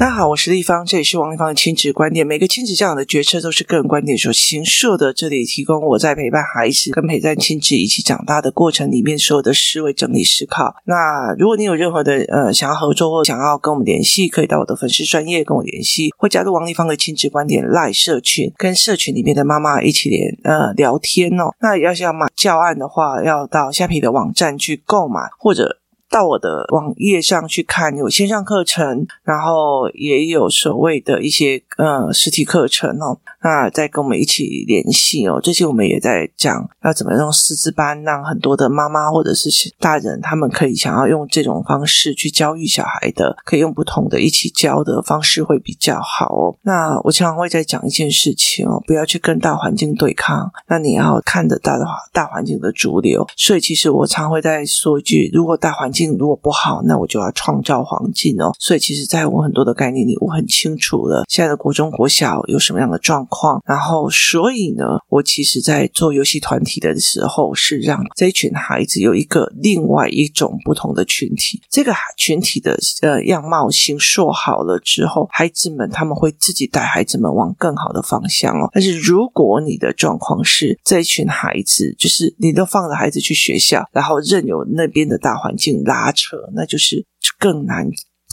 大家好，我是丽芳，这里是王立芳的亲子观点。每个亲子教养的决策都是个人观点所形塑的。这里提供我在陪伴孩子跟陪伴亲子一起长大的过程里面所有的思维整理思考。那如果你有任何的呃想要合作或想要跟我们联系，可以到我的粉丝专页跟我联系，或加入王立芳的亲子观点赖社群，跟社群里面的妈妈一起连呃聊天哦。那要是要买教案的话，要到虾皮的网站去购买，或者。到我的网页上去看，有线上课程，然后也有所谓的一些呃实体课程哦。那再跟我们一起联系哦。最近我们也在讲要怎么用师资班，让很多的妈妈或者是大人，他们可以想要用这种方式去教育小孩的，可以用不同的一起教的方式会比较好哦。那我常常会在讲一件事情哦，不要去跟大环境对抗，那你要看得到的话，大环境的主流。所以其实我常会在说一句：如果大环境如果不好，那我就要创造环境哦。所以，其实，在我很多的概念里，我很清楚了现在的国中、国小有什么样的状况。然后，所以呢，我其实，在做游戏团体的时候，是让这一群孩子有一个另外一种不同的群体。这个群体的呃样貌形塑好了之后，孩子们他们会自己带孩子们往更好的方向哦。但是，如果你的状况是这一群孩子，就是你都放着孩子去学校，然后任由那边的大环境。拉扯，那就是更难、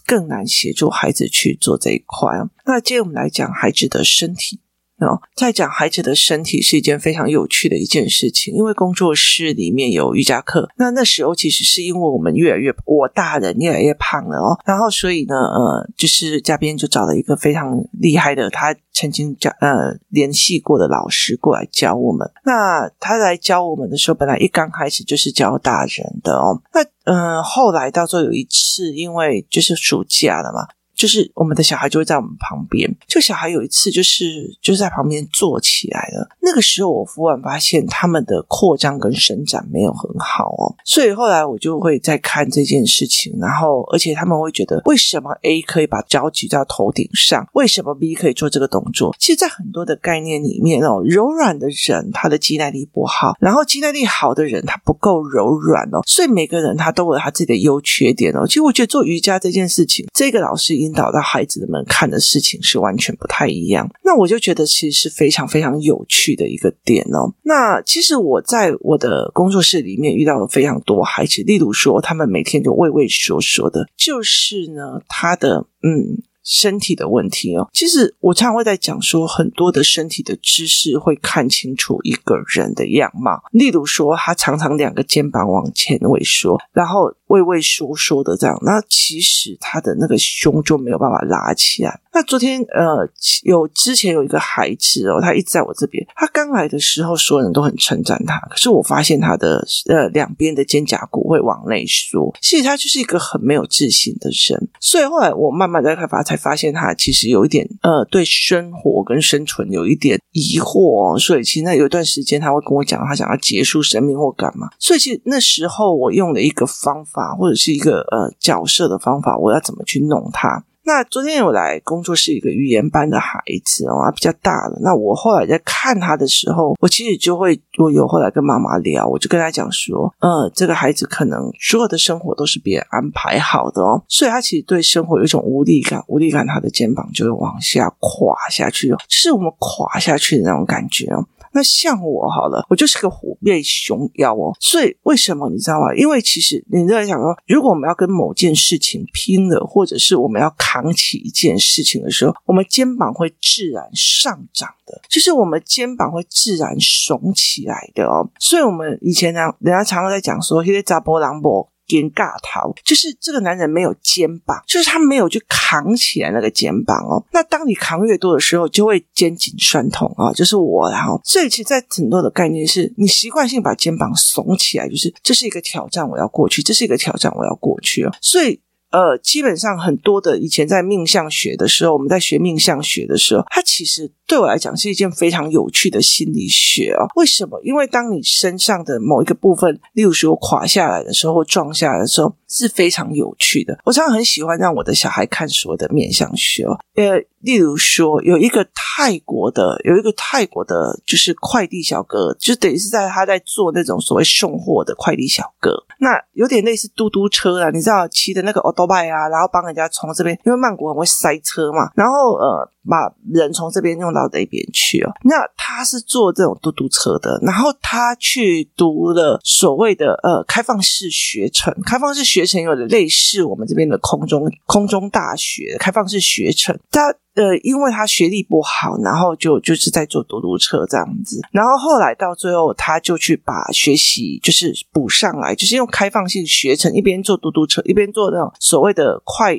更难协助孩子去做这一块。那接着我们来讲孩子的身体。哦，在讲孩子的身体是一件非常有趣的一件事情，因为工作室里面有瑜伽课。那那时候其实是因为我们越来越，我大人越来越胖了哦，然后所以呢，呃，就是嘉宾就找了一个非常厉害的，他曾经教呃联系过的老师过来教我们。那他来教我们的时候，本来一刚开始就是教大人的哦，那嗯、后来到最后有一次，因为就是暑假了嘛。就是我们的小孩就会在我们旁边，就小孩有一次就是就是在旁边坐起来了。那个时候我忽然发现他们的扩张跟伸展没有很好哦，所以后来我就会再看这件事情，然后而且他们会觉得为什么 A 可以把脚举到头顶上，为什么 B 可以做这个动作？其实，在很多的概念里面哦，柔软的人他的肌耐力不好，然后肌耐力好的人他不够柔软哦，所以每个人他都有他自己的优缺点哦。其实我觉得做瑜伽这件事情，这个老师引导到孩子们看的事情是完全不太一样，那我就觉得其实是非常非常有趣的一个点哦。那其实我在我的工作室里面遇到了非常多孩子，例如说他们每天就畏畏缩缩的，就是呢，他的嗯。身体的问题哦，其实我常常会在讲说，很多的身体的知识会看清楚一个人的样貌。例如说，他常常两个肩膀往前萎缩，然后畏畏缩缩的这样，那其实他的那个胸就没有办法拉起来。那昨天呃，有之前有一个孩子哦，他一直在我这边。他刚来的时候，所有人都很称赞他，可是我发现他的呃两边的肩胛骨会往内缩，其实他就是一个很没有自信的人。所以后来我慢慢在开发，才发现他其实有一点呃对生活跟生存有一点疑惑哦。所以其实那有一段时间他会跟我讲，他想要结束生命或干嘛。所以其实那时候我用了一个方法，或者是一个呃角色的方法，我要怎么去弄他。那昨天有来工作室一个语言班的孩子哦，比较大了。那我后来在看他的时候，我其实就会，我有后来跟妈妈聊，我就跟他讲说，呃，这个孩子可能所有的生活都是别人安排好的哦，所以他其实对生活有一种无力感，无力感，他的肩膀就会往下垮下去哦，就是我们垮下去的那种感觉哦。那像我好了，我就是个虎背熊腰哦，所以为什么你知道吗？因为其实你在想说，如果我们要跟某件事情拼了，或者是我们要扛起一件事情的时候，我们肩膀会自然上涨的，就是我们肩膀会自然耸起来的哦。所以我们以前呢，人家常常在讲说，因为查波朗波。肩尬头，就是这个男人没有肩膀，就是他没有去扛起来那个肩膀哦。那当你扛越多的时候，就会肩颈酸痛啊。就是我，然后所以其实，在很多的概念是你习惯性把肩膀耸起来，就是这是一个挑战，我要过去；这是一个挑战，我要过去哦。所以。呃，基本上很多的以前在命相学的时候，我们在学命相学的时候，它其实对我来讲是一件非常有趣的心理学哦。为什么？因为当你身上的某一个部分，例如说垮下来的时候或撞下来的时候，是非常有趣的。我常常很喜欢让我的小孩看所谓的面相学，呃，例如说有一个泰国的，有一个泰国的，就是快递小哥，就等于是在他在做那种所谓送货的快递小哥，那有点类似嘟嘟车啊，你知道骑的那个欧多拜啊，然后帮人家从这边，因为曼谷很会塞车嘛，然后呃。把人从这边用到那边去哦，那他是坐这种嘟嘟车的，然后他去读了所谓的呃开放式学程，开放式学学程有点类似我们这边的空中空中大学开放式学程，他呃因为他学历不好，然后就就是在坐嘟嘟车这样子，然后后来到最后他就去把学习就是补上来，就是用开放性学程，一边坐嘟嘟车，一边做那种所谓的快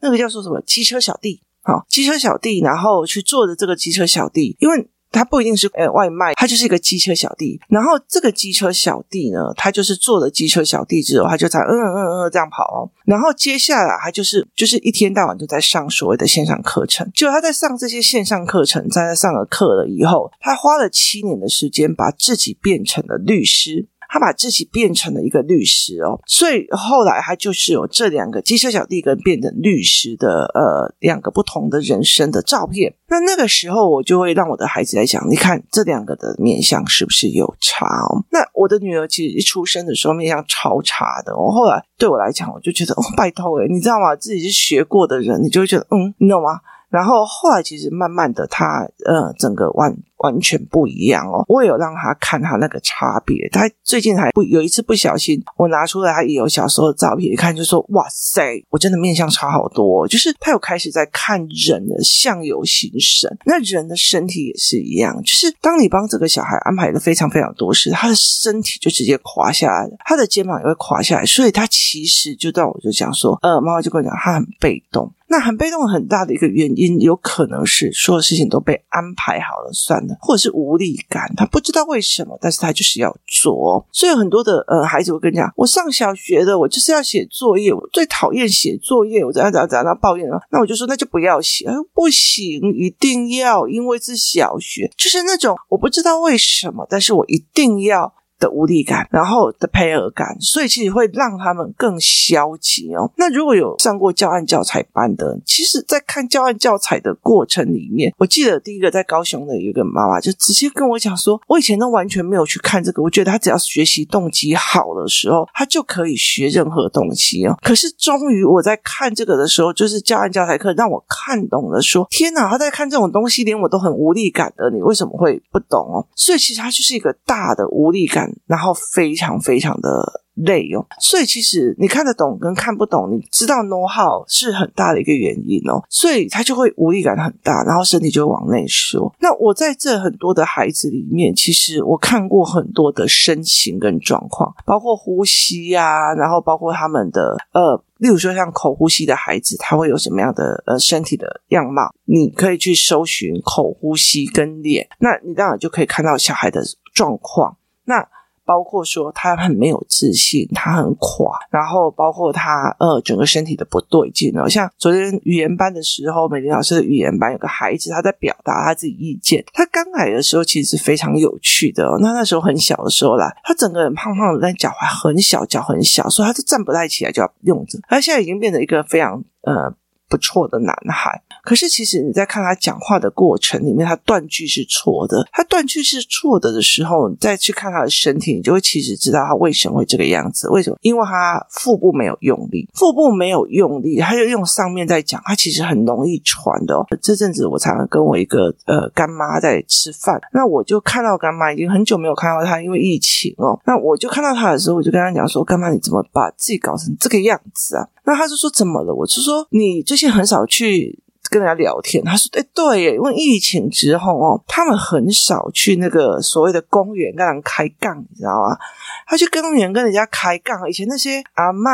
那个叫做什么机车小弟。好，机车小弟，然后去做的这个机车小弟，因为他不一定是呃外卖，他就是一个机车小弟。然后这个机车小弟呢，他就是做了机车小弟之后，他就在嗯嗯嗯这样跑哦。然后接下来他就是就是一天到晚都在上所谓的线上课程。就他在上这些线上课程，在他上了课了以后，他花了七年的时间，把自己变成了律师。他把自己变成了一个律师哦，所以后来他就是有这两个机车小弟跟变成律师的呃两个不同的人生的照片。那那个时候我就会让我的孩子来讲，你看这两个的面相是不是有差哦？那我的女儿其实一出生的时候面相超差的，我后来对我来讲，我就觉得哦，拜托诶，你知道吗？自己是学过的人，你就会觉得嗯，你懂吗？然后后来其实慢慢的他，呃整个完完全不一样哦。我也有让他看他那个差别。他最近还不有一次不小心，我拿出来他也有小时候的照片，一看就说：“哇塞，我真的面相差好多。”就是他有开始在看人的相由心生，那人的身体也是一样。就是当你帮这个小孩安排了非常非常多事，他的身体就直接垮下来了，他的肩膀也会垮下来。所以他其实就到我就讲说，呃，妈妈就跟我讲，他很被动。那很被动，很大的一个原因，有可能是所有事情都被安排好了算了，或者是无力感，他不知道为什么，但是他就是要做。所以很多的呃孩子，我跟你讲，我上小学的，我就是要写作业，我最讨厌写作业，我怎样怎样怎样，抱怨了，那我就说那就不要写，不行，一定要，因为是小学，就是那种我不知道为什么，但是我一定要。的无力感，然后的配合感，所以其实会让他们更消极哦。那如果有上过教案教材班的，其实，在看教案教材的过程里面，我记得第一个在高雄的一个妈妈就直接跟我讲说，我以前都完全没有去看这个，我觉得他只要学习动机好的时候，他就可以学任何东西哦。可是终于我在看这个的时候，就是教案教材课让我看懂了，说天哪，他在看这种东西，连我都很无力感的，你为什么会不懂哦？所以其实他就是一个大的无力感。然后非常非常的累哦，所以其实你看得懂跟看不懂，你知道 know how 是很大的一个原因哦，所以他就会无力感很大，然后身体就会往内缩。那我在这很多的孩子里面，其实我看过很多的身形跟状况，包括呼吸呀、啊，然后包括他们的呃，例如说像口呼吸的孩子，他会有什么样的呃身体的样貌？你可以去搜寻口呼吸跟脸，那你当然就可以看到小孩的状况。那包括说他很没有自信，他很垮，然后包括他呃整个身体的不对劲哦。像昨天语言班的时候，美玲老师的语言班有个孩子，他在表达他自己意见。他刚来的时候其实是非常有趣的。那那时候很小的时候啦，他整个人胖胖的，但脚踝很小，脚很小，所以他就站不太起来，就要用着。他现在已经变成一个非常呃。不错的男孩，可是其实你在看他讲话的过程里面，他断句是错的。他断句是错的的时候，你再去看他的身体，你就会其实知道他为什么会这个样子。为什么？因为他腹部没有用力，腹部没有用力，他就用上面在讲，他其实很容易传的哦。这阵子我常常跟我一个呃干妈在吃饭，那我就看到干妈已经很久没有看到他，因为疫情哦。那我就看到他的时候，我就跟他讲说：“干妈，你怎么把自己搞成这个样子啊？”那他就说：“怎么了？”我就说：“你最近很少去跟人家聊天。”他说：“哎，对耶，因为疫情之后哦，他们很少去那个所谓的公园跟人开杠，你知道吗？他去公园跟人家开杠。以前那些阿嬷、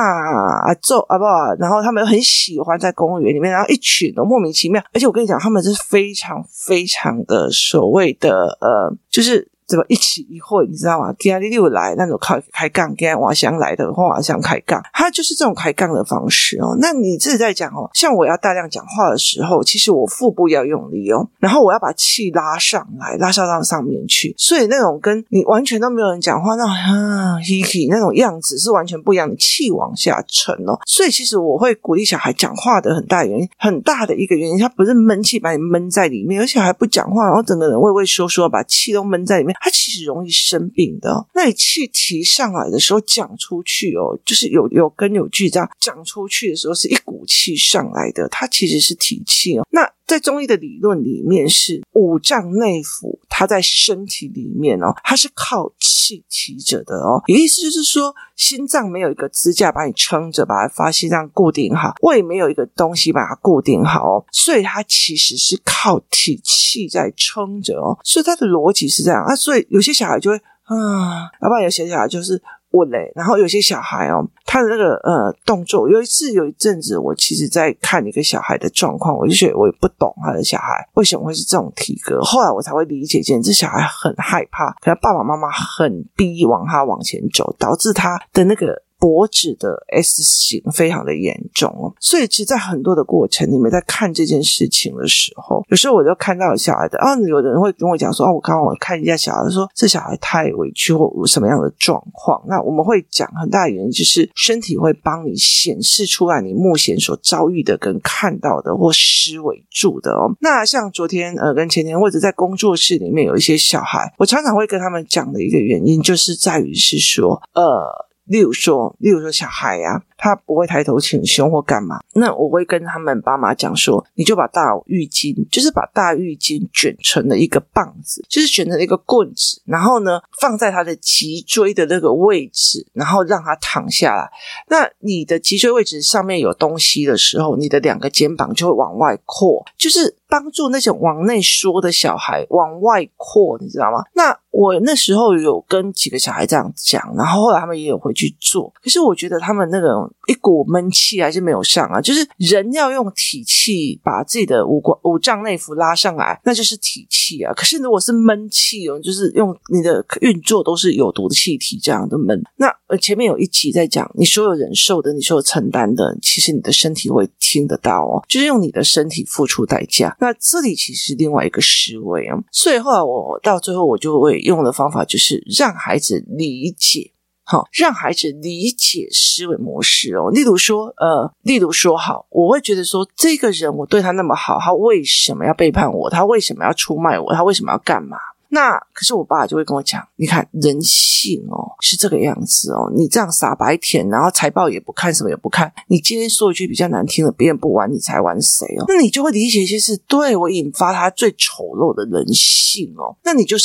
阿祖、阿爸，然后他们很喜欢在公园里面，然后一群都莫名其妙。而且我跟你讲，他们是非常非常的所谓的呃，就是。”怎么一起一会，你知道吗？今天又来那种开开杠，今天我想来的话，我想开杠，他就是这种开杠的方式哦。那你自己在讲哦，像我要大量讲话的时候，其实我腹部要用力哦，然后我要把气拉上来，拉上到上面去，所以那种跟你完全都没有人讲话，那啊嘿嘿那种样子是完全不一样的，气往下沉哦。所以其实我会鼓励小孩讲话的很大原因，很大的一个原因，他不是闷气把你闷在里面，而且还不讲话，然后整个人畏畏缩缩，把气都闷在里面，他其实容易生病的。那你气提上来的时候讲出去哦，就是有有根有据这样讲出去的时候，是一股气上来的，它其实是提气哦。那在中医的理论里面，是五脏内腑，它在身体里面哦，它是靠气提着的哦。意思就是说，心脏没有一个支架把你撑着，把它发心脏固定好；胃没有一个东西把它固定好哦，所以它其实是靠体气在撑着哦。所以它的逻辑是这样啊。所以有些小孩就会啊，要不然有些小孩就是。问嘞，然后有些小孩哦，他的那个呃动作，有一次有一阵子，我其实在看一个小孩的状况，我就觉得我也不懂他的小孩为什么会是这种体格，后来我才会理解，见这小孩很害怕，可能爸爸妈妈很逼往他往前走，导致他的那个。脖子的 S 型非常的严重哦，所以其实，在很多的过程，你们在看这件事情的时候，有时候我就看到小孩的啊，有的人会跟我讲说啊，我刚刚我看一下小孩，说这小孩太委屈或什么样的状况，那我们会讲很大的原因就是身体会帮你显示出来你目前所遭遇的跟看到的或思维住的哦。那像昨天呃跟前天或者在工作室里面有一些小孩，我常常会跟他们讲的一个原因，就是在于是说呃。例如说，例如说，小孩呀、他不会抬头挺胸或干嘛，那我会跟他们爸妈讲说，你就把大浴巾，就是把大浴巾卷成了一个棒子，就是卷成一个棍子，然后呢，放在他的脊椎的那个位置，然后让他躺下来。那你的脊椎位置上面有东西的时候，你的两个肩膀就会往外扩，就是帮助那种往内缩的小孩往外扩，你知道吗？那。我那时候有跟几个小孩这样讲，然后后来他们也有回去做。可是我觉得他们那个一股闷气还是没有上啊。就是人要用体气把自己的五官五脏内腑拉上来，那就是体气啊。可是如果是闷气哦，就是用你的运作都是有毒的气体这样的闷。那前面有一集在讲，你所有忍受的，你所有承担的，其实你的身体会听得到哦，就是用你的身体付出代价。那这里其实另外一个思维啊。所以后来我到最后我就会。用的方法就是让孩子理解，好，让孩子理解思维模式哦。例如说，呃，例如说，好，我会觉得说，这个人我对他那么好，他为什么要背叛我？他为什么要出卖我？他为什么要干嘛？那可是我爸就会跟我讲，你看人性哦，是这个样子哦。你这样傻白甜，然后财报也不看，什么也不看，你今天说一句比较难听的，别人不玩你才玩谁哦？那你就会理解一些事，对我引发他最丑陋的人性哦。那你就。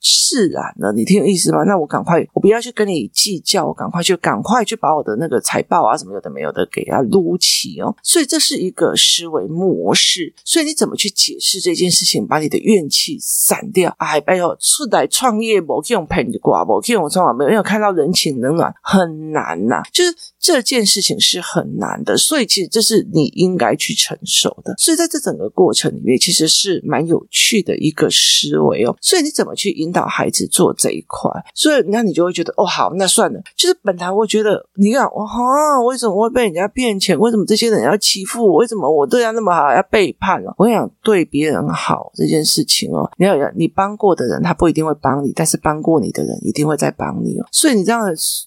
释然了，你听有意思吗？那我赶快，我不要去跟你计较，我赶快去，赶快去把我的那个财报啊什么有的没有的给它撸起哦。所以这是一个思维模式。所以你怎么去解释这件事情，把你的怨气散掉？哎，哎呦，出来创业不用骗你挂，不用从来没有看到人情冷暖，很难呐、啊。就是这件事情是很难的，所以其实这是你应该去承受的。所以在这整个过程里面，其实是蛮有趣的一个思维哦。所以你怎么去引导孩子做这一块，所以那你就会觉得哦，好，那算了。就是本来我觉得，你看，我、哦、哈，为什么会被人家骗钱？为什么这些人要欺负我？为什么我对他那么好，要背叛了？我想对别人好这件事情哦，你要你帮过的人，他不一定会帮你，但是帮过你的人一定会再帮你哦。所以你这样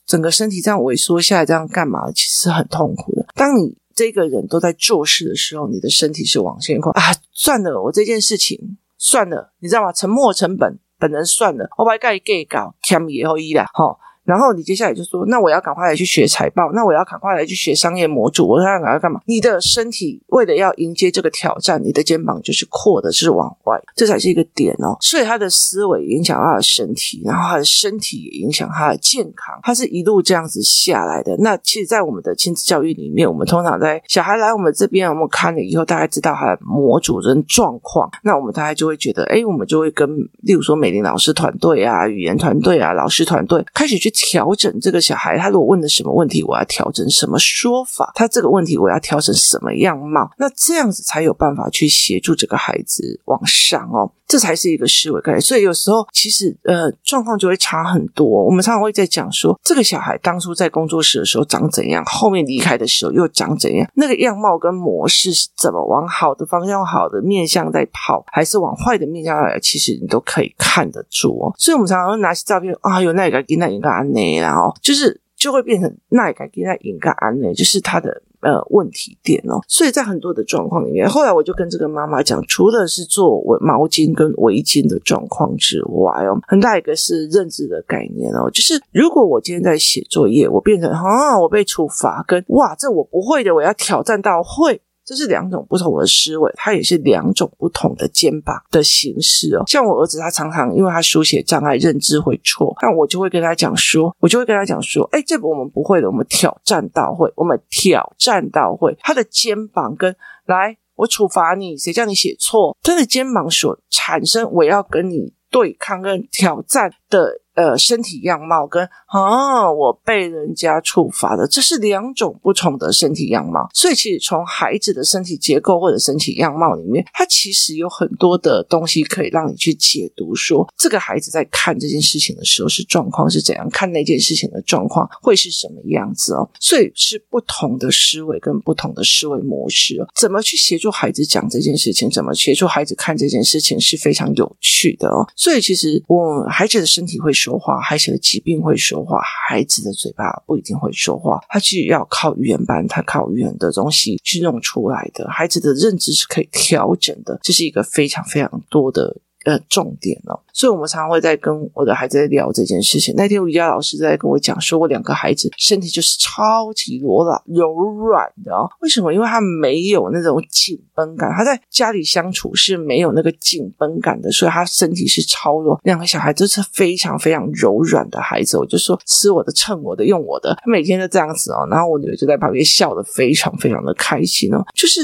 整个身体这样萎缩下来，这样干干嘛？其实很痛苦的。当你这个人都在做事的时候，你的身体是往前跨啊。算了，我这件事情算了，你知道吗？沉没成本。本人算了，我把盖给搞，添以后一了，哈。然后你接下来就说，那我要赶快来去学财报，那我要赶快来去学商业模组，我要赶快干嘛？你的身体为了要迎接这个挑战，你的肩膀就是扩的，是往外，这才是一个点哦。所以他的思维影响他的身体，然后他的身体也影响他的健康，他是一路这样子下来的。那其实，在我们的亲子教育里面，我们通常在小孩来我们这边，我们看了以后，大概知道他的模组跟状况，那我们大概就会觉得，哎，我们就会跟，例如说美玲老师团队啊、语言团队啊、老师团队开始去。调整这个小孩，他如果问的什么问题，我要调整什么说法，他这个问题我要调整什么样貌，那这样子才有办法去协助这个孩子往上哦，这才是一个思维概念。所以有时候其实呃状况就会差很多。我们常常会在讲说，这个小孩当初在工作室的时候长怎样，后面离开的时候又长怎样，那个样貌跟模式是怎么往好的方向、好的面向在跑，还是往坏的面向来，其实你都可以看得住哦。所以我们常常会拿起照片啊，有那个给那一个安内，然后就是就会变成那一个给那一个安内，就是他的。呃，问题点哦，所以在很多的状况里面，后来我就跟这个妈妈讲，除了是做围毛巾跟围巾的状况之外哦，很大一个是认知的概念哦，就是如果我今天在写作业，我变成啊，我被处罚，跟哇，这我不会的，我要挑战到会。这是两种不同的思维，它也是两种不同的肩膀的形式哦。像我儿子，他常常因为他书写障碍，认知会错，那我就会跟他讲说，我就会跟他讲说，哎，这个我们不会的，我们挑战到会，我们挑战到会。他的肩膀跟来，我处罚你，谁叫你写错？他的肩膀所产生，我要跟你对抗跟挑战的。呃，身体样貌跟哦，我被人家处罚的，这是两种不同的身体样貌。所以，其实从孩子的身体结构或者身体样貌里面，它其实有很多的东西可以让你去解读说，说这个孩子在看这件事情的时候是状况是怎样，看那件事情的状况会是什么样子哦。所以是不同的思维跟不同的思维模式哦。怎么去协助孩子讲这件事情？怎么协助孩子看这件事情是非常有趣的哦。所以，其实我孩子的身体会说话，孩子的疾病会说话，孩子的嘴巴不一定会说话，他是要靠语言班，他靠语言的东西去弄出来的。孩子的认知是可以调整的，这是一个非常非常多的。呃，重点哦，所以我们常常会在跟我的孩子在聊这件事情。那天瑜伽老师在跟我讲，说我两个孩子身体就是超级柔软、柔软的哦。为什么？因为他没有那种紧绷感，他在家里相处是没有那个紧绷感的，所以他身体是超柔。两个小孩都是非常非常柔软的孩子，我就说吃我的、蹭我的、用我的，他每天都这样子哦。然后我女儿就在旁边笑得非常非常的开心哦，就是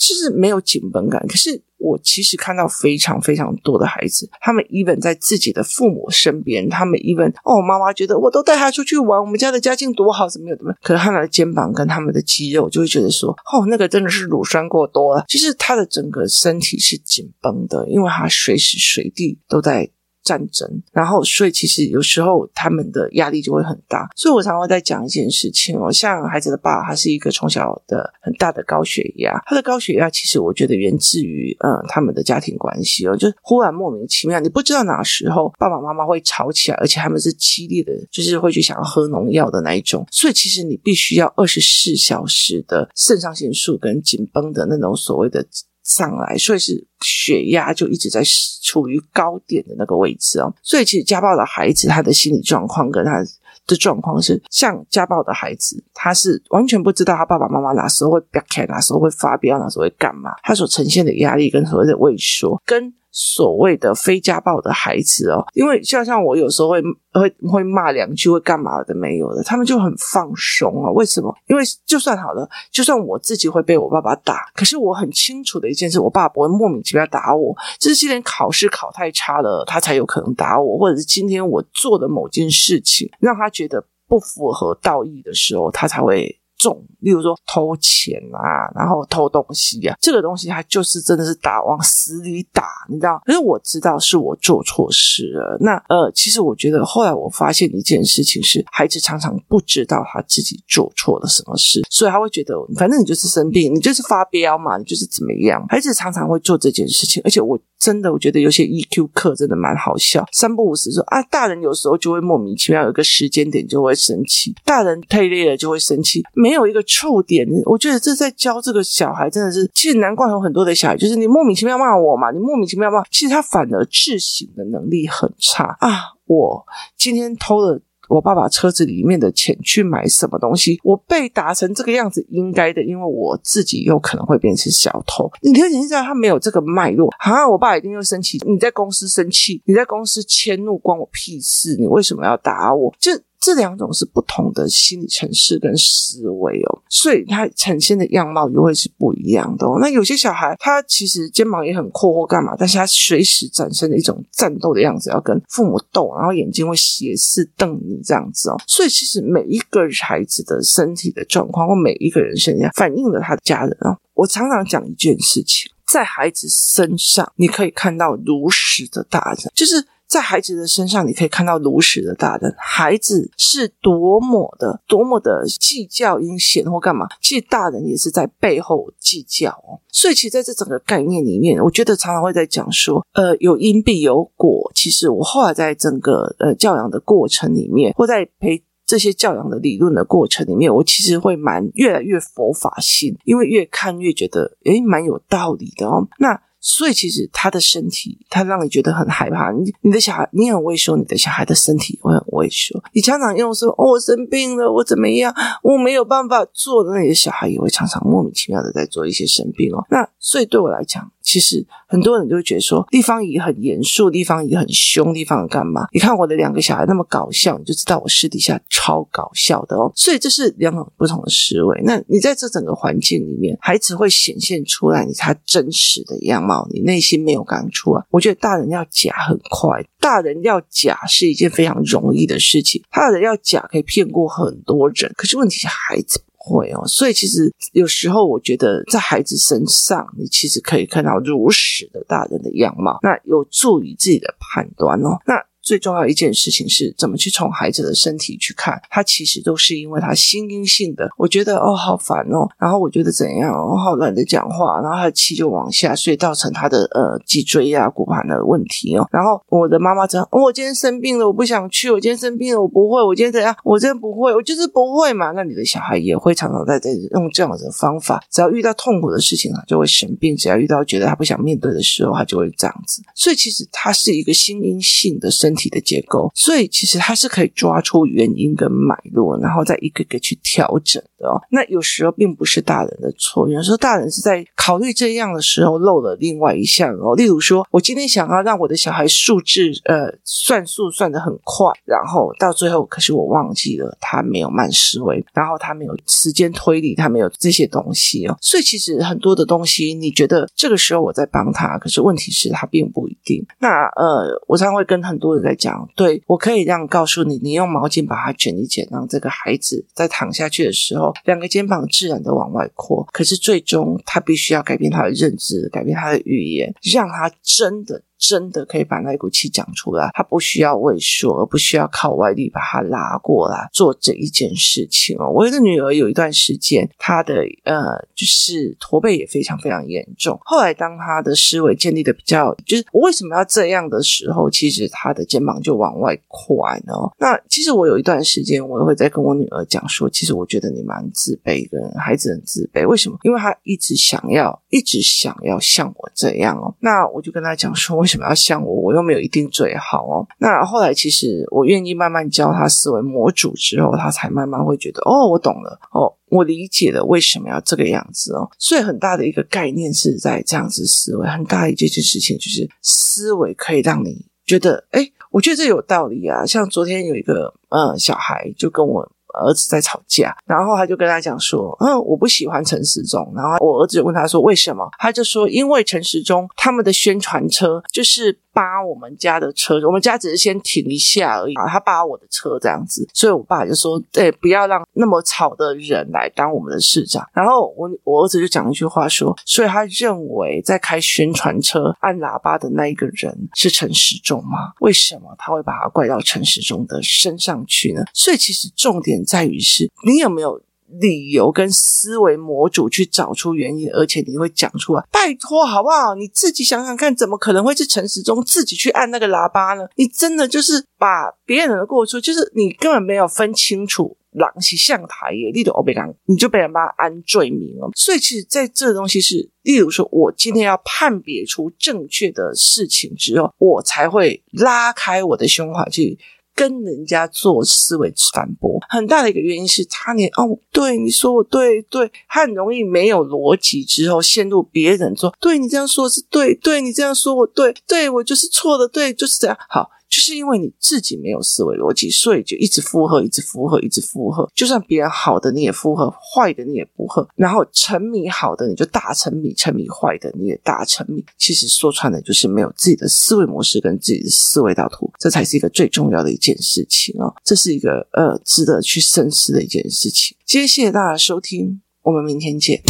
就是没有紧绷感，可是。我其实看到非常非常多的孩子，他们 even 在自己的父母身边，他们 even 哦，妈妈觉得我都带他出去玩，我们家的家境多好，怎么样怎么样？可是他们的肩膀跟他们的肌肉就会觉得说，哦，那个真的是乳酸过多了。其实他的整个身体是紧绷的，因为他随时随地都在。战争，然后所以其实有时候他们的压力就会很大，所以我常常会在讲一件事情哦，像孩子的爸，他是一个从小的很大的高血压，他的高血压其实我觉得源自于嗯他们的家庭关系哦，就忽然莫名其妙，你不知道哪时候爸爸妈妈会吵起来，而且他们是激烈的，就是会去想要喝农药的那一种，所以其实你必须要二十四小时的肾上腺素跟紧绷的那种所谓的。上来，所以是血压就一直在处于高点的那个位置哦。所以其实家暴的孩子，他的心理状况跟他的状况是，像家暴的孩子，他是完全不知道他爸爸妈妈哪时候会飙开，哪时候会发飙，哪时候会干嘛。他所呈现的压力跟所谓的畏缩，跟。所谓的非家暴的孩子哦，因为像像我有时候会会会骂两句，会干嘛的没有的，他们就很放松啊。为什么？因为就算好了，就算我自己会被我爸爸打，可是我很清楚的一件事，我爸不会莫名其妙打我，就是今天考试考太差了，他才有可能打我，或者是今天我做的某件事情让他觉得不符合道义的时候，他才会。重，例如说偷钱啊，然后偷东西啊，这个东西他就是真的是打往死里打，你知道？可是我知道是我做错事了。那呃，其实我觉得后来我发现一件事情是，孩子常常不知道他自己做错了什么事，所以他会觉得反正你就是生病，你就是发飙嘛，你就是怎么样。孩子常常会做这件事情，而且我真的我觉得有些 EQ 课真的蛮好笑，三不五时说啊，大人有时候就会莫名其妙有一个时间点就会生气，大人太累了就会生气，没。有一个触点，我觉得这在教这个小孩真的是，其实难怪有很多的小孩，就是你莫名其妙骂我嘛，你莫名其妙骂，其实他反而自省的能力很差啊。我今天偷了我爸爸车子里面的钱去买什么东西，我被打成这个样子，应该的，因为我自己有可能会变成小偷。你可以想象他没有这个脉络，啊，我爸一定会生气。你在公司生气，你在公司迁怒，关我屁事？你为什么要打我？就。这两种是不同的心理层次跟思维哦，所以它呈现的样貌就会是不一样的哦。那有些小孩他其实肩膀也很阔或干嘛，但是他随时展现的一种战斗的样子，要跟父母斗，然后眼睛会斜视瞪你这样子哦。所以其实每一个孩子的身体的状况，或每一个人身上反映了他的家人哦。我常常讲一件事情，在孩子身上你可以看到如实的大人，就是。在孩子的身上，你可以看到如实的大人。孩子是多么的、多么的计较阴险或干嘛，其实大人也是在背后计较哦。所以，其实在这整个概念里面，我觉得常常会在讲说，呃，有因必有果。其实我后来在整个呃教养的过程里面，或在陪这些教养的理论的过程里面，我其实会蛮越来越佛法性，因为越看越觉得，诶，蛮有道理的哦。那。所以，其实他的身体，他让你觉得很害怕。你你的小孩，你很畏缩你的小孩的身体会很畏缩。你常常用说：“哦，我生病了，我怎么样，我没有办法做。”那你的小孩也会常常莫名其妙的在做一些生病哦。那所以对我来讲，其实很多人就会觉得说，地方姨很严肃，地方姨很凶，地方干嘛？你看我的两个小孩那么搞笑，你就知道我私底下超搞笑的哦。所以这是两种不同的思维。那你在这整个环境里面，孩子会显现出来你他真实的样貌。你内心没有感触啊？我觉得大人要假很快，大人要假是一件非常容易的事情。大人要假可以骗过很多人，可是问题是孩子会哦。所以其实有时候我觉得在孩子身上，你其实可以看到如实的大人的样貌，那有助于自己的判断哦。那。最重要一件事情是怎么去从孩子的身体去看，他其实都是因为他心因性的。我觉得哦好烦哦，然后我觉得怎样哦好懒得讲话，然后他的气就往下，所以造成他的呃脊椎啊骨盘的问题哦。然后我的妈妈讲哦，我今天生病了，我不想去。我今天生病了，我不会。我今天怎样？我真的不会，我就是不会嘛。那你的小孩也会常常在这用这样子的方法，只要遇到痛苦的事情啊，就会生病；只要遇到觉得他不想面对的时候，他就会这样子。所以其实他是一个心因性的身体。体的结构，所以其实它是可以抓出原因跟脉络，然后再一个个去调整的哦。那有时候并不是大人的错，有时候大人是在考虑这样的时候漏了另外一项哦。例如说，我今天想要让我的小孩数字呃算数算得很快，然后到最后，可是我忘记了他没有慢思维，然后他没有时间推理，他没有这些东西哦。所以其实很多的东西，你觉得这个时候我在帮他，可是问题是他并不一定。那呃，我常常会跟很多人。来讲，对，我可以让告诉你，你用毛巾把它卷一卷，让这个孩子在躺下去的时候，两个肩膀自然的往外扩。可是最终，他必须要改变他的认知，改变他的语言，让他真的。真的可以把那股气讲出来，他不需要畏缩，而不需要靠外力把他拉过来做这一件事情哦。我的女儿有一段时间，她的呃，就是驼背也非常非常严重。后来当她的思维建立的比较，就是我为什么要这样的时候，其实她的肩膀就往外宽呢。那其实我有一段时间，我也会在跟我女儿讲说，其实我觉得你蛮自卑的，孩子很自卑。为什么？因为她一直想要，一直想要像我这样哦。那我就跟她讲说，为什么要像我？我又没有一定最好哦。那后来其实我愿意慢慢教他思维模组之后，他才慢慢会觉得哦，我懂了哦，我理解了为什么要这个样子哦。所以很大的一个概念是在这样子思维，很大的一件事情就是思维可以让你觉得，哎，我觉得这有道理啊。像昨天有一个嗯小孩就跟我。儿子在吵架，然后他就跟他讲说：“嗯，我不喜欢陈时中。”然后我儿子问他说：“为什么？”他就说：“因为陈时中他们的宣传车就是。”扒我们家的车，我们家只是先停一下而已啊。他扒我的车这样子，所以我爸就说：“对，不要让那么吵的人来当我们的市长。”然后我我儿子就讲一句话说：“所以他认为在开宣传车按喇叭的那一个人是陈时中吗？为什么他会把他怪到陈时中的身上去呢？”所以其实重点在于是你有没有。理由跟思维模组去找出原因，而且你会讲出来。拜托，好不好？你自己想想看，怎么可能会是陈时中自己去按那个喇叭呢？你真的就是把别人的过错，就是你根本没有分清楚，狼是向台耶，你都欧北刚，你就被人把他安罪名了。所以，其实在这东西是，例如说，我今天要判别出正确的事情之后，我才会拉开我的胸怀去。跟人家做思维反驳，很大的一个原因是他连哦，对你说我对对，他很容易没有逻辑之后陷入别人说，对你这样说是对，对你这样说我对，对我就是错的，对就是这样好。就是因为你自己没有思维逻辑，所以就一直附和，一直附和，一直附和。就算别人好的你也附和，坏的你也附和。然后沉迷好的你就大沉迷，沉迷坏的你也大沉迷。其实说穿了就是没有自己的思维模式跟自己的思维导图，这才是一个最重要的一件事情哦。这是一个呃值得去深思的一件事情。今天谢谢大家收听，我们明天见。